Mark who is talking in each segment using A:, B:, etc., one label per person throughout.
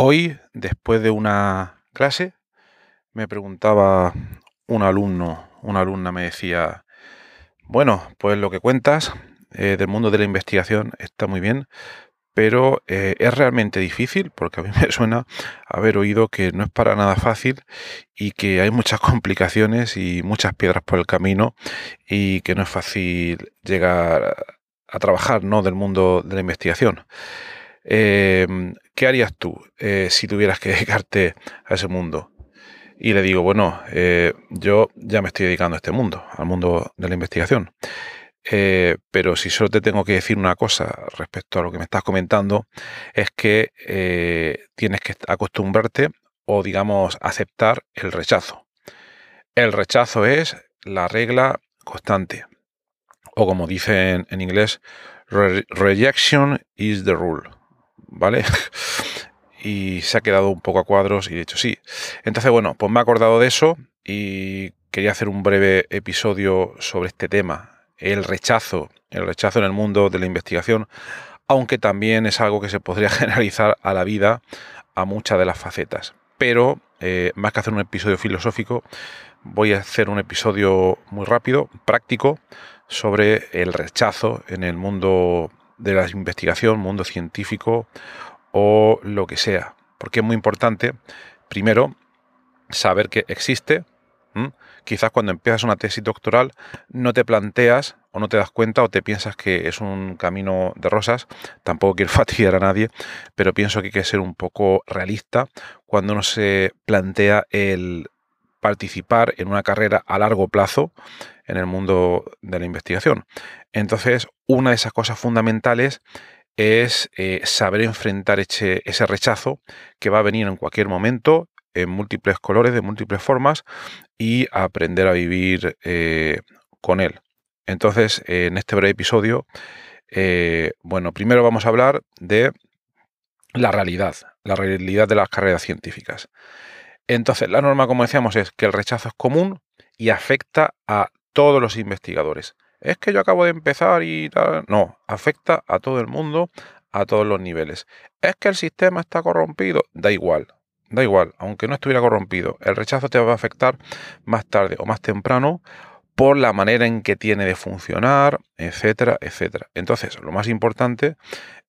A: Hoy, después de una clase, me preguntaba un alumno, una alumna me decía, bueno, pues lo que cuentas eh, del mundo de la investigación está muy bien, pero eh, es realmente difícil, porque a mí me suena haber oído que no es para nada fácil y que hay muchas complicaciones y muchas piedras por el camino y que no es fácil llegar a trabajar ¿no? del mundo de la investigación. Em, ¿qué harías tú eh, si tuvieras que dedicarte a ese mundo? Y le digo, bueno, eh, yo ya me estoy dedicando a este mundo, al mundo de la investigación. Eh, pero si solo te tengo que decir una cosa respecto a lo que me estás comentando, es que tienes que acostumbrarte o, digamos, aceptar el rechazo. El rechazo es la regla constante. O como dicen en inglés, rejection is the rule. ¿Vale? y se ha quedado un poco a cuadros y de hecho sí. Entonces, bueno, pues me he acordado de eso y quería hacer un breve episodio sobre este tema, el rechazo, el rechazo en el mundo de la investigación, aunque también es algo que se podría generalizar a la vida, a muchas de las facetas. Pero, eh, más que hacer un episodio filosófico, voy a hacer un episodio muy rápido, práctico, sobre el rechazo en el mundo de la investigación, mundo científico o lo que sea. Porque es muy importante, primero, saber que existe. Quizás cuando empiezas una tesis doctoral no te planteas o no te das cuenta o te piensas que es un camino de rosas. Tampoco quiero fastidiar a nadie, pero pienso que hay que ser un poco realista cuando uno se plantea el participar en una carrera a largo plazo en el mundo de la investigación. Entonces, una de esas cosas fundamentales es eh, saber enfrentar ese, rechazo que va a venir en cualquier momento, en múltiples colores, de múltiples formas, y aprender a vivir eh, con él. Entonces, en este breve episodio, eh, bueno, primero vamos a hablar de la realidad, la realidad de las carreras científicas. Entonces, la norma, como decíamos, es que el rechazo es común y afecta a todos los investigadores. Es que yo acabo de empezar y tal. No, afecta a todo el mundo, a todos los niveles. Es que el sistema está corrompido. Da igual, da igual, aunque no estuviera corrompido. El rechazo te va a afectar más tarde o más temprano por la manera en que tiene de funcionar, etcétera, etcétera. Entonces, lo más importante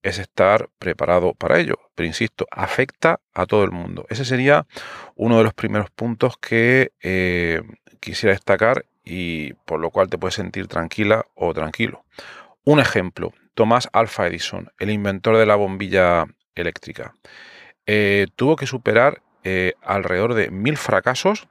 A: es estar preparado para ello. Pero insisto, afecta a todo el mundo. Ese sería uno de los primeros puntos que eh, quisiera destacar y por lo cual te puedes sentir tranquila o tranquilo. Un ejemplo, Thomas Alfa Edison, el inventor de la bombilla eléctrica, eh, tuvo que superar eh, alrededor de mil fracasos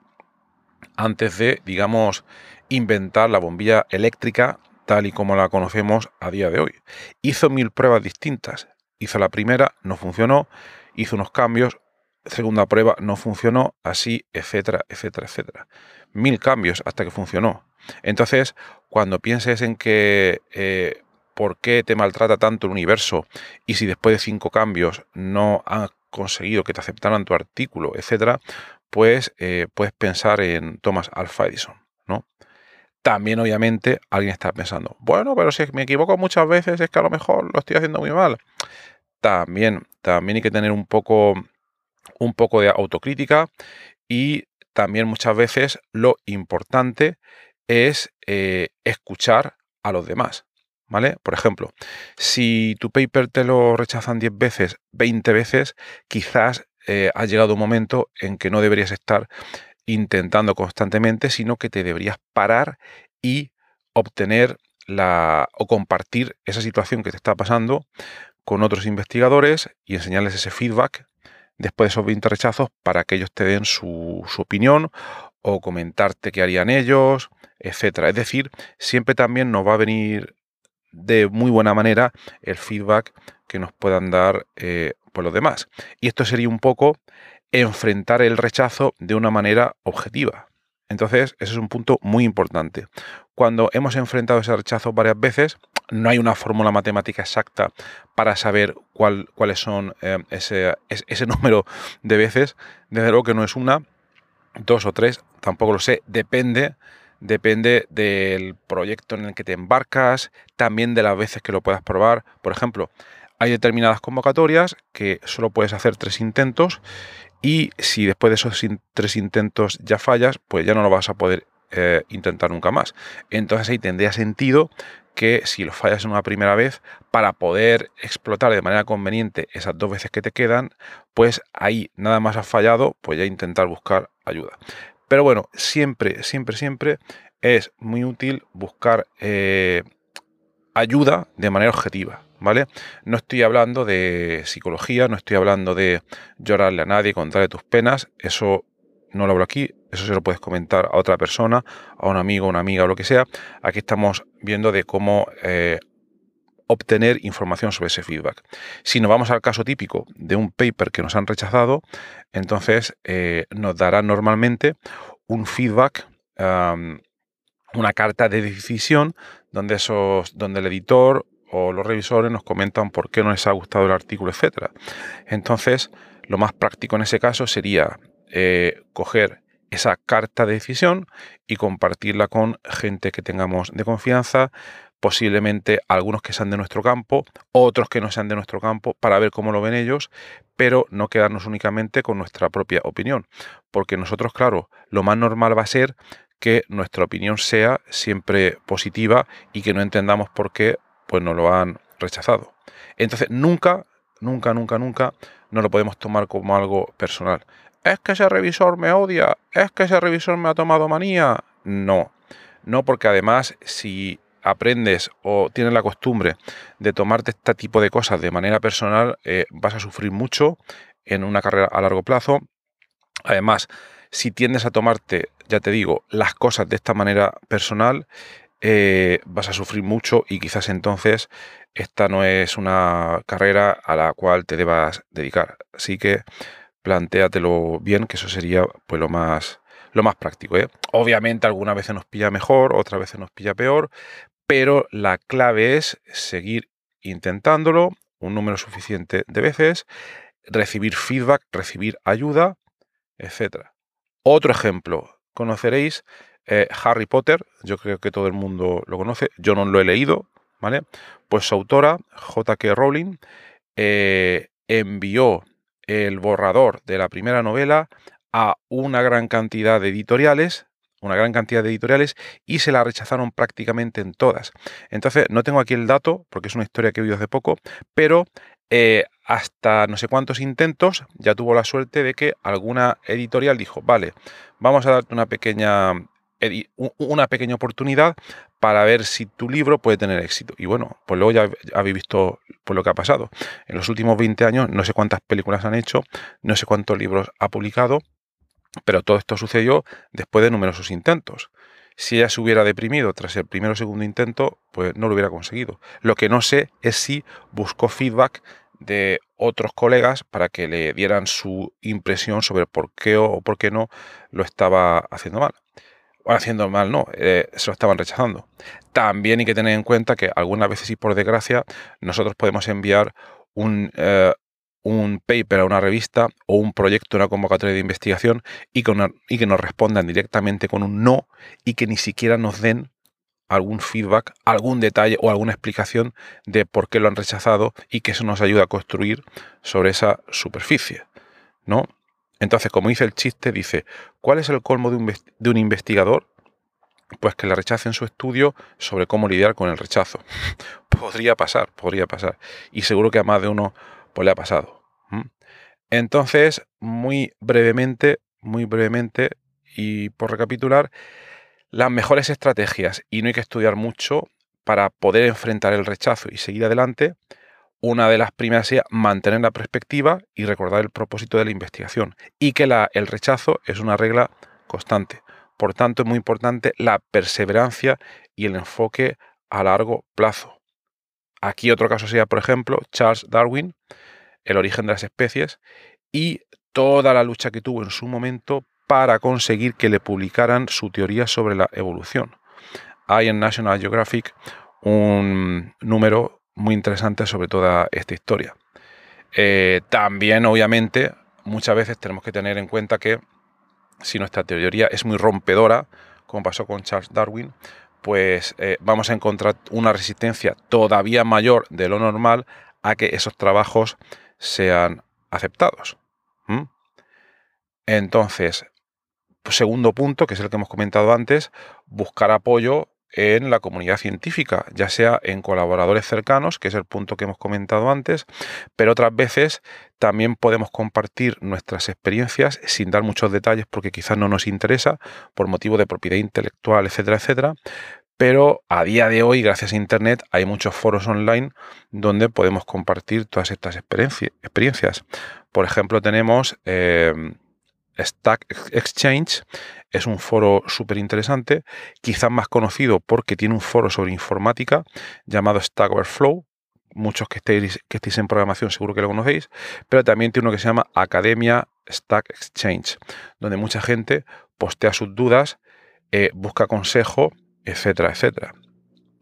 A: antes de, digamos, inventar la bombilla eléctrica tal y como la conocemos a día de hoy. Hizo mil pruebas distintas. Hizo la primera, no funcionó, hizo unos cambios, segunda prueba no funcionó, así, etcétera, etcétera, etcétera. Mil cambios hasta que funcionó. Entonces, cuando pienses en que eh, por qué te maltrata tanto el universo y si después de cinco cambios no han conseguido que te aceptaran tu artículo, etcétera, pues eh, puedes pensar en Thomas Alva Edison, ¿no? También, obviamente, alguien está pensando, bueno, pero si me equivoco muchas veces es que a lo mejor lo estoy haciendo muy mal. También, también hay que tener un poco un poco de autocrítica y también muchas veces lo importante es eh, escuchar a los demás. ¿Vale? Por ejemplo, si tu paper te lo rechazan 10 veces, 20 veces, quizás eh, ha llegado un momento en que no deberías estar intentando constantemente, sino que te deberías parar y obtener la, o compartir esa situación que te está pasando con otros investigadores y enseñarles ese feedback después de esos 20 rechazos para que ellos te den su, su opinión o comentarte qué harían ellos, etcétera. Es decir, siempre también nos va a venir de muy buena manera el feedback que nos puedan dar eh, por los demás. Y esto sería un poco enfrentar el rechazo de una manera objetiva. Entonces, ese es un punto muy importante. Cuando hemos enfrentado ese rechazo varias veces, no hay una fórmula matemática exacta para saber cuál, cuáles son eh, ese, ese, número de veces. Desde luego que no es una, dos o tres, tampoco lo sé. Depende depende del proyecto en el que te embarcas, también de las veces que lo puedas probar. Por ejemplo, hay determinadas convocatorias que solo puedes hacer tres intentos y si después de esos tres intentos ya fallas, pues ya no lo vas a poder eh, intentar nunca más. Entonces ahí tendría sentido que si lo fallas en una primera vez, para poder explotar de manera conveniente esas dos veces que te quedan, pues ahí nada más has fallado, pues ya intentar buscar ayuda. Pero bueno, siempre, siempre, siempre es muy útil buscar eh, ayuda de manera objetiva, ¿vale? No estoy hablando de psicología, no estoy hablando de llorarle a nadie, contarle tus penas, eso no lo hablo aquí, eso se lo puedes comentar a otra persona, a un amigo, una amiga o lo que sea. Aquí estamos viendo de cómo eh, obtener información sobre ese feedback. Si nos vamos al caso típico de un paper que nos han rechazado, entonces eh, nos dará normalmente un feedback, una carta de decisión donde, el editor o los revisores nos comentan por qué no les ha gustado el artículo, etc. Entonces, lo más práctico en ese caso sería eh, coger esa carta de decisión y compartirla con gente que tengamos de confianza, posiblemente algunos que sean de nuestro campo, otros que no sean de nuestro campo, para ver cómo lo ven ellos, pero no quedarnos únicamente con nuestra propia opinión. Porque nosotros, claro, lo más normal va a ser que nuestra opinión sea siempre positiva y que no entendamos por qué pues nos lo han rechazado. Entonces, nunca, nunca, nunca, nunca no lo podemos tomar como algo personal. Es que ese revisor me odia, es que ese revisor me ha tomado manía. No, no porque además si aprendes o tienes la costumbre de tomarte este tipo de cosas de manera personal, eh, vas a sufrir mucho en una carrera a largo plazo. Además, si tiendes a tomarte, ya te digo, las cosas de esta manera personal, eh, vas a sufrir mucho y quizás entonces esta no es una carrera a la cual te debas dedicar. Así que plantéatelo bien, que eso sería pues lo más lo más práctico. ¿eh? Obviamente algunas veces nos pilla mejor, otras veces nos pilla peor, pero la clave es seguir intentándolo un número suficiente de veces, recibir feedback, recibir ayuda, etc. Otro ejemplo, conoceréis eh, Harry Potter, yo creo que todo el mundo lo conoce, yo no lo he leído, ¿vale? Pues su autora, J.K. Rowling, eh, envió el borrador de la primera novela a una gran cantidad de editoriales una gran cantidad de editoriales y se la rechazaron prácticamente en todas. Entonces, no tengo aquí el dato, porque es una historia que he oído hace poco, pero eh, hasta no sé cuántos intentos ya tuvo la suerte de que alguna editorial dijo, vale, vamos a darte una pequeña, una pequeña oportunidad para ver si tu libro puede tener éxito. Y bueno, pues luego ya habéis visto por lo que ha pasado. En los últimos 20 años no sé cuántas películas han hecho, no sé cuántos libros ha publicado, pero todo esto sucedió después de numerosos intentos. Si ella se hubiera deprimido tras el primero o segundo intento, pues no lo hubiera conseguido. Lo que no sé es si buscó feedback de otros colegas para que le dieran su impresión sobre por qué o por qué no lo estaba haciendo mal. Haciendo mal no, eh, se lo estaban rechazando. También hay que tener en cuenta que algunas veces y por desgracia nosotros podemos enviar un, eh, un paper a una revista o un proyecto, una convocatoria de investigación y, y que nos respondan directamente con un no y que ni siquiera nos den algún feedback, algún detalle o alguna explicación de por qué lo han rechazado y que eso nos ayuda a construir sobre esa superficie, ¿no? Entonces, como dice el chiste, dice, ¿cuál es el colmo de un, investigador? Pues que le rechacen su estudio sobre cómo lidiar con el rechazo. podría pasar, podría pasar. Y seguro que a más de uno pues le ha pasado. Entonces, muy brevemente, muy brevemente, y por recapitular, las mejores estrategias, y no hay que estudiar mucho para poder enfrentar el rechazo y seguir adelante, una de las primeras es mantener la perspectiva y recordar el propósito de la investigación y que el rechazo es una regla constante. Por tanto, es muy importante la perseverancia y el enfoque a largo plazo. Aquí otro caso sería, por ejemplo, Charles Darwin, el origen de las especies, y toda la lucha que tuvo en su momento para conseguir que le publicaran su teoría sobre la evolución. Hay en National Geographic un número muy interesante sobre toda esta historia. Eh, también, obviamente, muchas veces tenemos que tener en cuenta que si nuestra teoría es muy rompedora, como pasó con Charles Darwin, pues eh, vamos a encontrar una resistencia todavía mayor de lo normal a que esos trabajos sean aceptados. Entonces, segundo punto, que es el que hemos comentado antes, buscar apoyo en la comunidad científica, ya sea en colaboradores cercanos, que es el punto que hemos comentado antes, pero otras veces también podemos compartir nuestras experiencias sin dar muchos detalles porque quizás no nos interesa por motivo de propiedad intelectual, etcétera, etcétera. Pero a día de hoy, gracias a Internet, hay muchos foros online donde podemos compartir todas estas experiencias. Por ejemplo, tenemos eh, Stack Exchange es un foro súper interesante, quizás más conocido porque tiene un foro sobre informática llamado Stack Overflow. Muchos que estéis, que en programación seguro que lo conocéis, pero también tiene uno que se llama Academia Stack Exchange, donde mucha gente postea sus dudas, eh, busca consejo, etcétera, etcétera.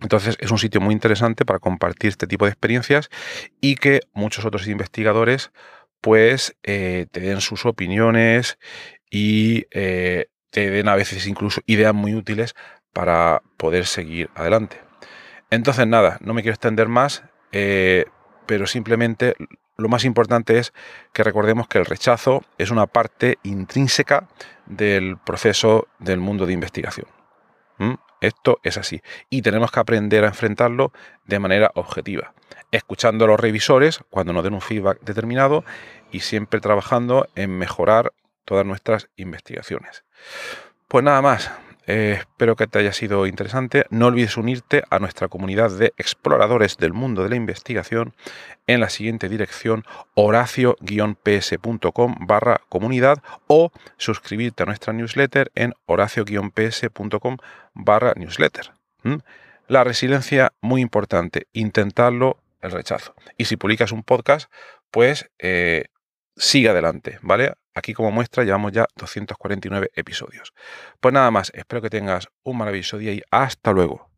A: Entonces es un sitio muy interesante para compartir este tipo de experiencias y que muchos otros investigadores pues eh, te den sus opiniones y eh, te den a veces incluso ideas muy útiles para poder seguir adelante. Entonces nada, no me quiero extender más, eh, pero simplemente lo más importante es que recordemos que el rechazo es una parte intrínseca del proceso del mundo de investigación. Esto es así. Y tenemos que aprender a enfrentarlo de manera objetiva, escuchando a los revisores cuando nos den un feedback determinado y siempre trabajando en mejorar todas nuestras investigaciones. Pues nada más. Eh, espero que te haya sido interesante. No olvides unirte a nuestra comunidad de exploradores del mundo de la investigación en la siguiente dirección horacio-ps.com barra comunidad o suscribirte a nuestra newsletter en horacio-ps.com barra newsletter. La resiliencia, muy importante, intentarlo el rechazo. Y si publicas un podcast, pues eh, sigue adelante, ¿vale? Aquí como muestra llevamos ya 249 episodios. Pues nada más, espero que tengas un maravilloso día y hasta luego.